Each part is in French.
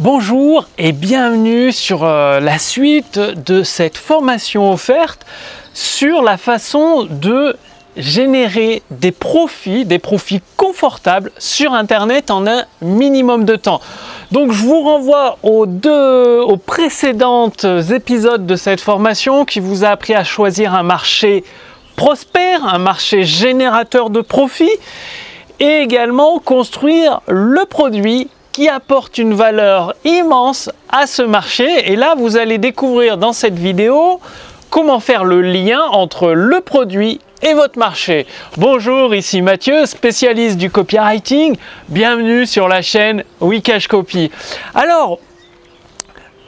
Bonjour et bienvenue sur euh, la suite de cette formation offerte sur la façon de générer des profits, des profits confortables sur Internet en un minimum de temps. Donc je vous renvoie aux deux aux précédents épisodes de cette formation qui vous a appris à choisir un marché prospère, un marché générateur de profits et également construire le produit apporte une valeur immense à ce marché. Et là, vous allez découvrir dans cette vidéo comment faire le lien entre le produit et votre marché. Bonjour, ici Mathieu, spécialiste du copywriting. Bienvenue sur la chaîne Wikash Copy. Alors,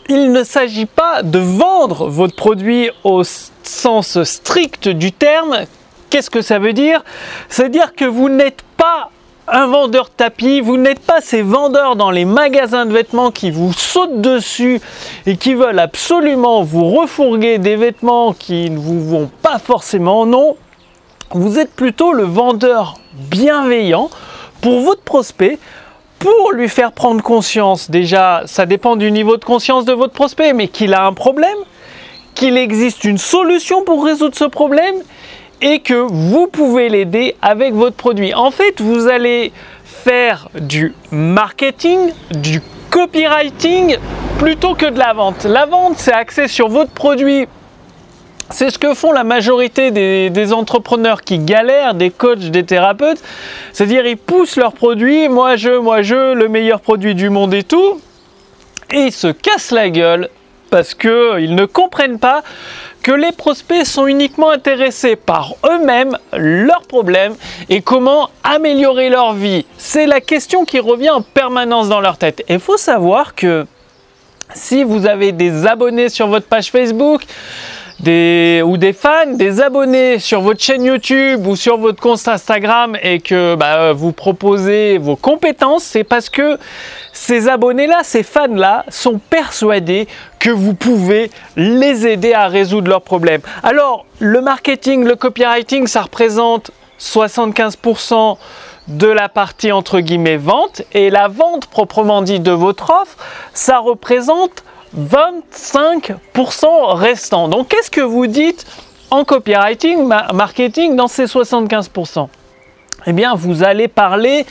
il ne s'agit pas de vendre votre produit au sens strict du terme. Qu'est-ce que ça veut dire? C'est-à-dire que vous n'êtes pas un vendeur de tapis, vous n'êtes pas ces vendeurs dans les magasins de vêtements qui vous sautent dessus et qui veulent absolument vous refourguer des vêtements qui ne vous vont pas forcément. Non, vous êtes plutôt le vendeur bienveillant pour votre prospect pour lui faire prendre conscience, déjà, ça dépend du niveau de conscience de votre prospect, mais qu'il a un problème, qu'il existe une solution pour résoudre ce problème et que vous pouvez l'aider avec votre produit. En fait, vous allez faire du marketing, du copywriting plutôt que de la vente. La vente, c'est axé sur votre produit. C'est ce que font la majorité des, entrepreneurs qui galèrent, des coachs, des thérapeutes. C'est-à-dire, ils poussent leurs produits, moi je, moi je, le meilleur produit du monde et tout. Et ils se cassent la gueule parce qu'ils ne comprennent pas que les prospects sont uniquement intéressés par eux-mêmes, leurs problèmes et comment améliorer leur vie. C'est la question qui revient en permanence dans leur tête. Et il faut savoir que si vous avez des abonnés sur votre page Facebook, des, ou des fans, des abonnés sur votre chaîne YouTube ou sur votre compte Instagram et que bah, vous proposez vos compétences, c'est parce que ces abonnés-là, ces fans-là sont persuadés que vous pouvez les aider à résoudre leurs problèmes. Alors, le marketing, le copywriting, ça représente 75% de la partie entre guillemets vente et la vente proprement dit de votre offre, ça représente 25% restants. Donc qu'est-ce que vous dites en copywriting, marketing dans ces 75% Eh bien, vous allez parler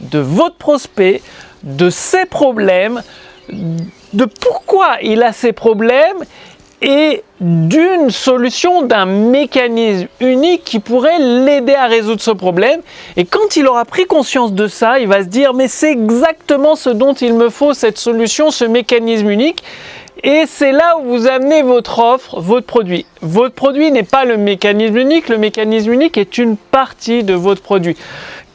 de votre prospect, de ses problèmes, de pourquoi il a ces problèmes et d'une solution, d'un mécanisme unique qui pourrait l'aider à résoudre ce problème. Et quand il aura pris conscience de ça, il va se dire, mais c'est exactement ce dont il me faut, cette solution, ce mécanisme unique. Et c'est là où vous amenez votre offre, votre produit. Votre produit n'est pas le mécanisme unique, le mécanisme unique est une partie de votre produit.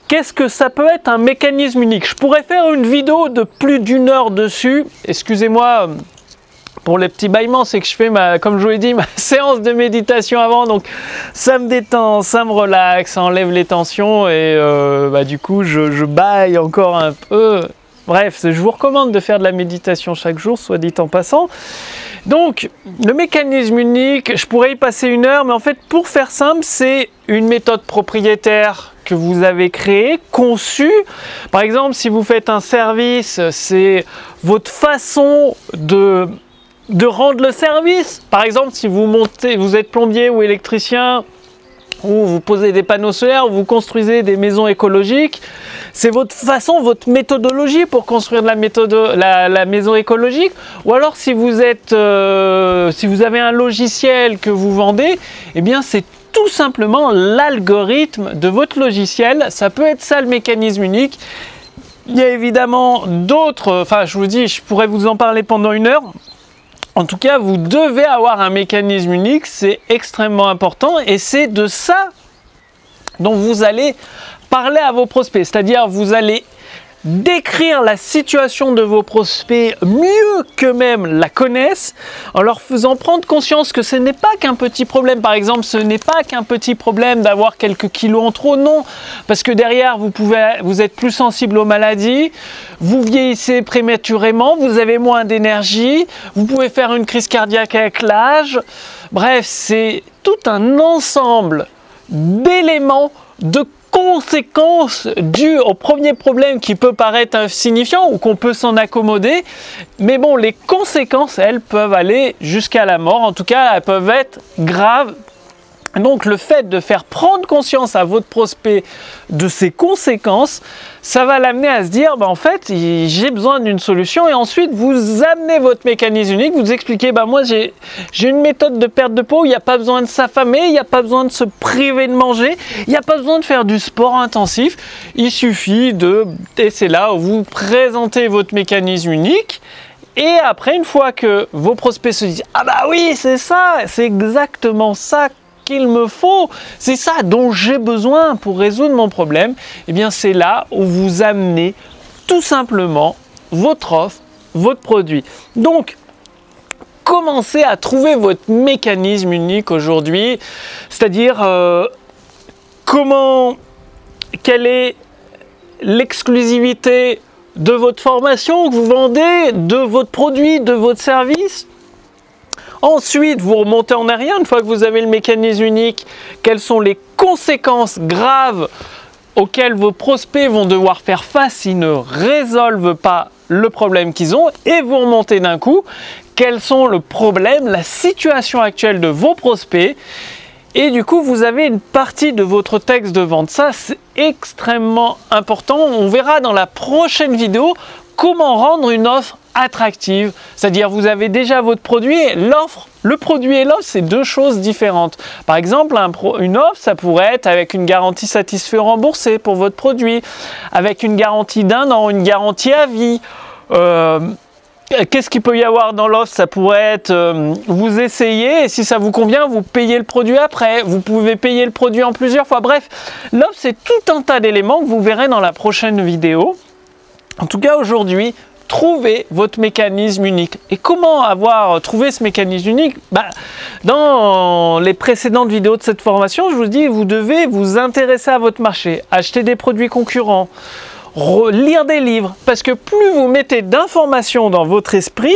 Qu'est-ce que ça peut être un mécanisme unique? Je pourrais faire une vidéo de plus d'une heure dessus. Excusez-moi, pour les petits bâillements, c'est que je fais, ma, comme je vous l'ai dit, ma séance de méditation avant. Donc ça me détend, ça me relaxe, ça enlève les tensions et euh, bah, du coup je, je baille encore un peu. Bref, je vous recommande de faire de la méditation chaque jour, soit dit en passant. Donc, le mécanisme unique, je pourrais y passer une heure, mais en fait, pour faire simple, c'est une méthode propriétaire que vous avez créée, conçue. Par exemple, si vous faites un service, c'est votre façon de de rendre le service. Par exemple, si vous montez, vous êtes plombier ou électricien, ou vous posez des panneaux solaires, ou vous construisez des maisons écologiques, c'est votre façon, votre méthodologie pour construire la, maison écologique. Ou alors si vous êtes, euh, si vous avez un logiciel que vous vendez, eh bien c'est tout simplement l'algorithme de votre logiciel. Ça peut être ça le mécanisme unique. Il y a évidemment d'autres, enfin je vous dis, je pourrais vous en parler pendant une heure. En tout cas, vous devez avoir un mécanisme unique, c'est extrêmement important et c'est de ça dont vous allez parler à vos prospects. C'est-à-dire, vous allez décrire la situation de vos prospects mieux qu'eux-mêmes la connaissent, en leur faisant prendre conscience que ce n'est pas qu'un petit problème. Par exemple, ce n'est pas qu'un petit problème d'avoir quelques kilos en trop, non, parce que derrière, vous, pouvez, vous êtes plus sensible aux maladies, vous vieillissez prématurément, vous avez moins d'énergie, vous pouvez faire une crise cardiaque avec l'âge. Bref, c'est tout un ensemble d'éléments de conséquences dues au premier problème qui peut paraître insignifiant ou qu'on peut s'en accommoder. Mais bon, les conséquences, elles, peuvent aller jusqu'à la mort. En tout cas, elles peuvent être graves donc le fait de faire prendre conscience à votre prospect de ses conséquences, ça va l'amener à se dire, bah, en fait, j'ai besoin d'une solution. Et ensuite, vous amenez votre mécanisme unique, vous expliquez, bah, moi, j'ai une méthode de perte de peau, il n'y a pas besoin de s'affamer, il n'y a pas besoin de se priver de manger, il n'y a pas besoin de faire du sport intensif. Il suffit de, et c'est là où vous présentez votre mécanisme unique. Et après, une fois que vos prospects se disent Ah bah oui, c'est ça, c'est exactement ça qu'il me faut, c'est ça dont j'ai besoin pour résoudre mon problème, eh bien c'est là où vous amenez tout simplement votre offre, votre produit. Donc, commencez à trouver votre mécanisme unique aujourd'hui, c'est-à-dire euh, comment, quelle est l'exclusivité de votre formation que vous vendez, de votre produit, de votre service, Ensuite, vous remontez en arrière, une fois que vous avez le mécanisme unique, quelles sont les conséquences graves auxquelles vos prospects vont devoir faire face s'ils ne résolvent pas le problème qu'ils ont, et vous remontez d'un coup, quels sont le problème, la situation actuelle de vos prospects, et du coup, vous avez une partie de votre texte de vente. Ça, c'est extrêmement important. On verra dans la prochaine vidéo comment rendre une offre attractive. C'est-à-dire, vous avez déjà votre produit, l'offre, le produit et l'offre, c'est deux choses différentes. Par exemple, une offre, ça pourrait être avec une garantie satisfait remboursée pour votre produit, avec une garantie d'un an, une garantie à vie. Euh, qu'est-ce qu'il peut y avoir dans l'offre? Ça pourrait être euh, vous essayez et si ça vous convient, vous payez le produit après. Vous pouvez payer le produit en plusieurs fois. Bref, l'offre, c'est tout un tas d'éléments que vous verrez dans la prochaine vidéo. En tout cas, aujourd'hui, trouvez votre mécanisme unique. Et comment avoir trouvé ce mécanisme unique? Bah, Dans les précédentes vidéos de cette formation, je vous dis, vous devez vous intéresser à votre marché, acheter des produits concurrents, lire des livres, parce que plus vous mettez d'informations dans votre esprit,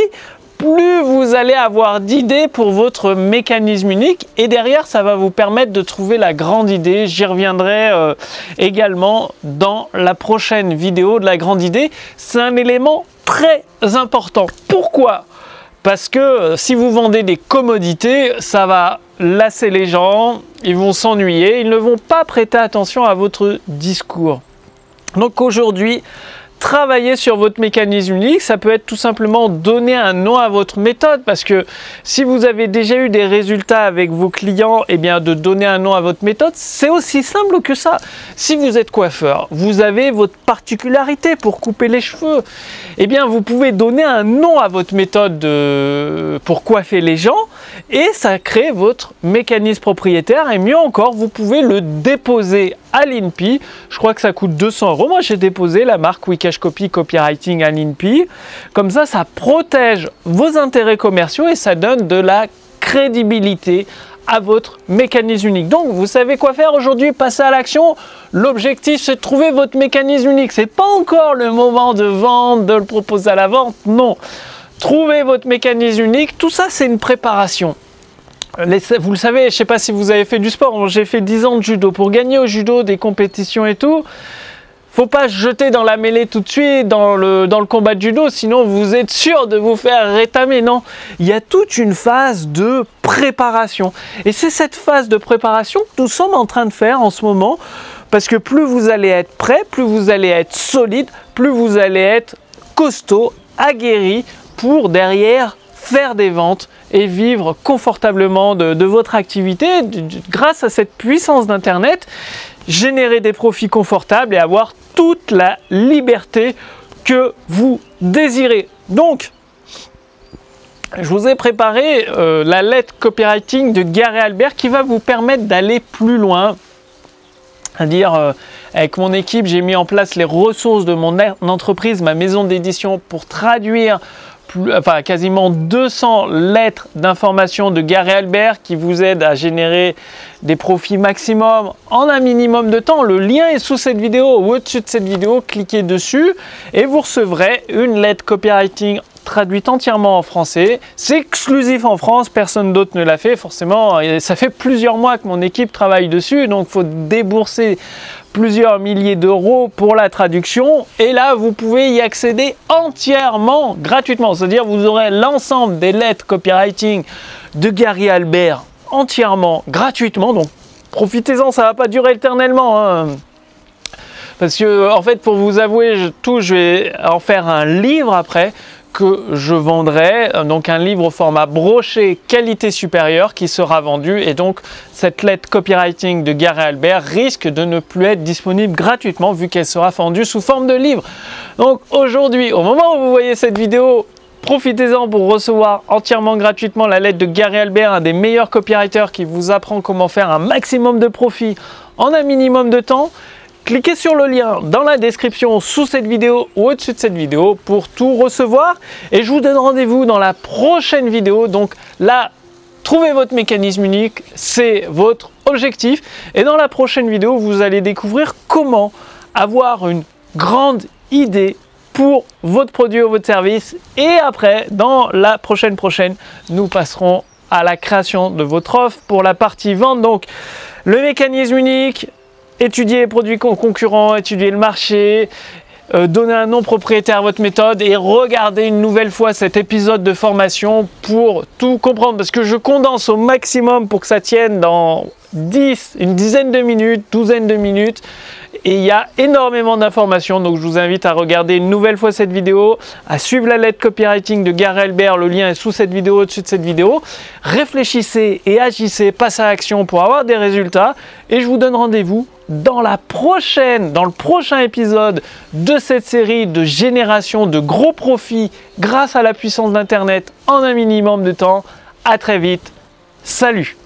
plus vous allez avoir d'idées pour votre mécanisme unique et derrière ça va vous permettre de trouver la grande idée. J'y reviendrai euh, également dans la prochaine vidéo de la grande idée. C'est un élément très important. Pourquoi? Parce que euh, si vous vendez des commodités, ça va lasser les gens, ils vont s'ennuyer, ils ne vont pas prêter attention à votre discours. Donc aujourd'hui, travailler sur votre mécanisme unique, ça peut être tout simplement donner un nom à votre méthode parce que si vous avez déjà eu des résultats avec vos clients, eh bien de donner un nom à votre méthode, c'est aussi simple que ça. Si vous êtes coiffeur, vous avez votre particularité pour couper les cheveux, eh bien vous pouvez donner un nom à votre méthode pour coiffer les gens et ça crée votre mécanisme propriétaire et mieux encore, vous pouvez le déposer à l'INPI. Je crois que ça coûte 200 euros. Moi, j'ai déposé la marque Wikash Copy Copywriting à l'INPI. Comme ça, ça protège vos intérêts commerciaux et ça donne de la crédibilité à votre mécanisme unique. Donc, vous savez quoi faire aujourd'hui, passez à l'action. L'objectif, c'est de trouver votre mécanisme unique. C'est pas encore le moment de vendre, de le proposer à la vente. Non. Trouvez votre mécanisme unique. Tout ça, c'est une préparation. Vous le savez, je ne sais pas si vous avez fait du sport. J'ai fait 10 ans de judo. Pour gagner au judo, des compétitions et tout, faut pas se jeter dans la mêlée tout de suite, dans le, dans le combat de judo, sinon vous êtes sûr de vous faire rétamer. Non, il y a toute une phase de préparation. Et c'est cette phase de préparation que nous sommes en train de faire en ce moment, parce que plus vous allez être prêt, plus vous allez être solide, plus vous allez être costaud, aguerri pour derrière faire des ventes et vivre confortablement de, votre activité grâce à cette puissance d'Internet, générer des profits confortables et avoir toute la liberté que vous désirez. Donc, je vous ai préparé euh, la lettre copywriting de Gary Albert qui va vous permettre d'aller plus loin. À dire, euh, avec mon équipe, j'ai mis en place les ressources de mon entreprise, ma maison d'édition, pour traduire enfin, quasiment 200 lettres d'information de Gary Albert qui vous aident à générer des profits maximum en un minimum de temps. Le lien est sous cette vidéo ou au-dessus de cette vidéo. Cliquez dessus et vous recevrez une lettre copywriting traduite entièrement en français. C'est exclusif en France, personne d'autre ne l'a fait. Forcément, ça fait plusieurs mois que mon équipe travaille dessus, donc il faut débourser plusieurs milliers d'euros pour la traduction. Et là, vous pouvez y accéder entièrement gratuitement. C'est-à-dire, vous aurez l'ensemble des lettres copywriting de Gary Albert entièrement gratuitement. Donc, profitez-en, ça va pas durer éternellement. Hein. Parce que, en fait, pour vous avouer tout, je vais en faire un livre après que je vendrai, donc un livre au format broché qualité supérieure qui sera vendu et donc cette lettre copywriting de Gary Albert risque de ne plus être disponible gratuitement vu qu'elle sera vendue sous forme de livre. Donc aujourd'hui, au moment où vous voyez cette vidéo, Profitez-en pour recevoir entièrement gratuitement la lettre de Gary Albert, un des meilleurs copywriters qui vous apprend comment faire un maximum de profit en un minimum de temps. Cliquez sur le lien dans la description sous cette vidéo ou au-dessus de cette vidéo pour tout recevoir. Et je vous donne rendez-vous dans la prochaine vidéo. Donc là, trouvez votre mécanisme unique, c'est votre objectif. Et dans la prochaine vidéo, vous allez découvrir comment avoir une grande idée pour votre produit ou votre service. Et après, dans la prochaine prochaine, nous passerons à la création de votre offre pour la partie vente. Donc, le mécanisme unique, étudier les produits concurrents, étudier le marché, euh, donner un nom propriétaire à votre méthode et regarder une nouvelle fois cet épisode de formation pour tout comprendre. Parce que je condense au maximum pour que ça tienne dans 10, une dizaine de minutes, douzaine de minutes. Et il y a énormément d'informations, donc je vous invite à regarder une nouvelle fois cette vidéo, à suivre la lettre copywriting de Gary Albert, le lien est sous cette vidéo, au-dessus de cette vidéo. Réfléchissez et agissez, passez à l'action pour avoir des résultats, et je vous donne rendez-vous dans le prochain épisode de cette série de génération de gros profits grâce à la puissance d'Internet en un minimum de temps. À très vite. Salut